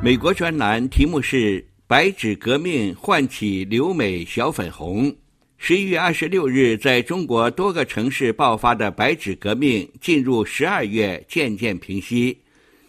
美国专栏题目是“白纸革命唤起留美小粉红”。十一月二十六日，在中国多个城市爆发的白纸革命，进入十二月渐渐平息，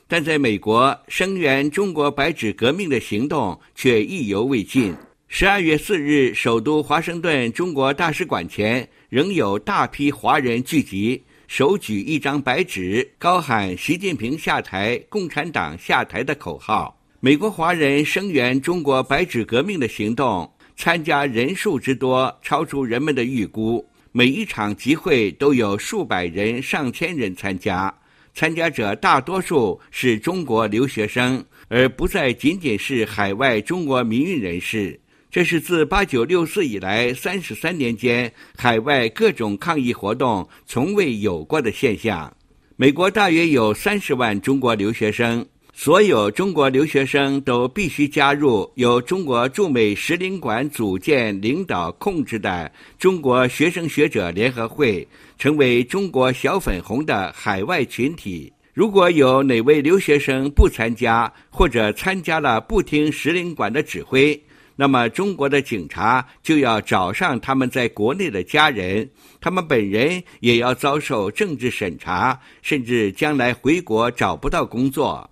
但在美国声援中国白纸革命的行动却意犹未尽。十二月四日，首都华盛顿中国大使馆前仍有大批华人聚集，手举一张白纸，高喊“习近平下台，共产党下台”的口号。美国华人声援中国白纸革命的行动。参加人数之多，超出人们的预估。每一场集会都有数百人、上千人参加，参加者大多数是中国留学生，而不再仅仅是海外中国民运人士。这是自八九六四以来三十三年间海外各种抗议活动从未有过的现象。美国大约有三十万中国留学生。所有中国留学生都必须加入由中国驻美使领馆组建、领导、控制的中国学生学者联合会，成为中国小粉红的海外群体。如果有哪位留学生不参加，或者参加了不听使领馆的指挥，那么中国的警察就要找上他们在国内的家人，他们本人也要遭受政治审查，甚至将来回国找不到工作。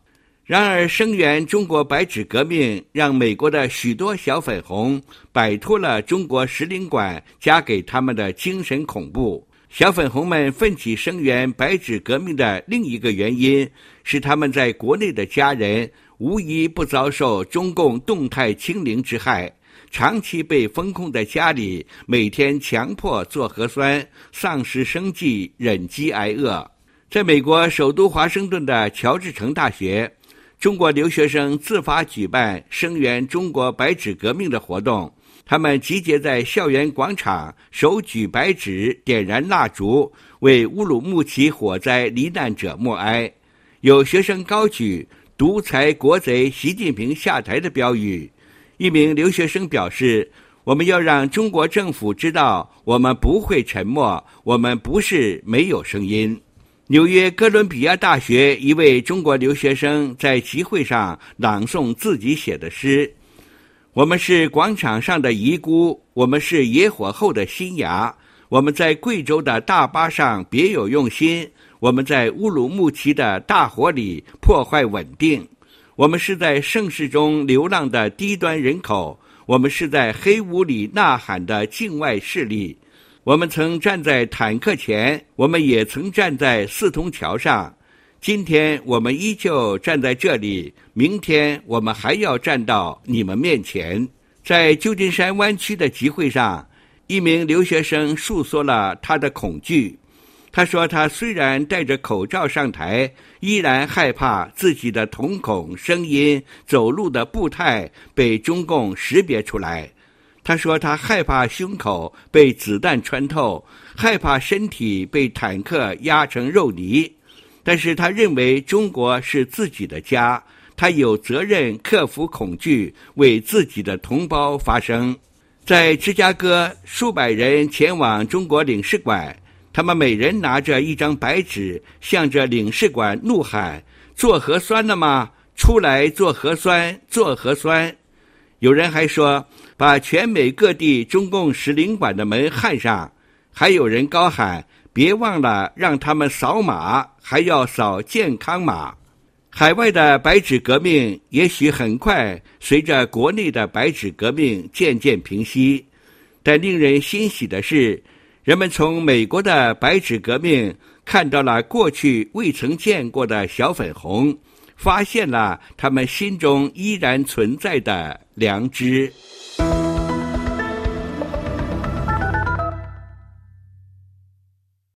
然而，声援中国白纸革命，让美国的许多小粉红摆脱了中国使领馆加给他们的精神恐怖。小粉红们奋起声援白纸革命的另一个原因是，他们在国内的家人无一不遭受中共动态清零之害，长期被封控在家里，每天强迫做核酸，丧失生计，忍饥挨饿。在美国首都华盛顿的乔治城大学。中国留学生自发举办声援中国白纸革命的活动，他们集结在校园广场，手举白纸，点燃蜡烛，为乌鲁木齐火灾罹难者默哀。有学生高举“独裁国贼习近平下台”的标语。一名留学生表示：“我们要让中国政府知道，我们不会沉默，我们不是没有声音。”纽约哥伦比亚大学一位中国留学生在集会上朗诵自己写的诗：“我们是广场上的遗孤，我们是野火后的新芽，我们在贵州的大巴上别有用心，我们在乌鲁木齐的大火里破坏稳定，我们是在盛世中流浪的低端人口，我们是在黑屋里呐喊的境外势力。”我们曾站在坦克前，我们也曾站在四通桥上。今天我们依旧站在这里，明天我们还要站到你们面前。在旧金山湾区的集会上，一名留学生诉说了他的恐惧。他说：“他虽然戴着口罩上台，依然害怕自己的瞳孔、声音、走路的步态被中共识别出来。”他说：“他害怕胸口被子弹穿透，害怕身体被坦克压成肉泥。但是他认为中国是自己的家，他有责任克服恐惧，为自己的同胞发声。”在芝加哥，数百人前往中国领事馆，他们每人拿着一张白纸，向着领事馆怒喊：“做核酸了吗？出来做核酸，做核酸！”有人还说。把全美各地中共使领馆的门焊上，还有人高喊：“别忘了让他们扫码，还要扫健康码。”海外的白纸革命也许很快随着国内的白纸革命渐渐平息，但令人欣喜的是，人们从美国的白纸革命看到了过去未曾见过的小粉红，发现了他们心中依然存在的良知。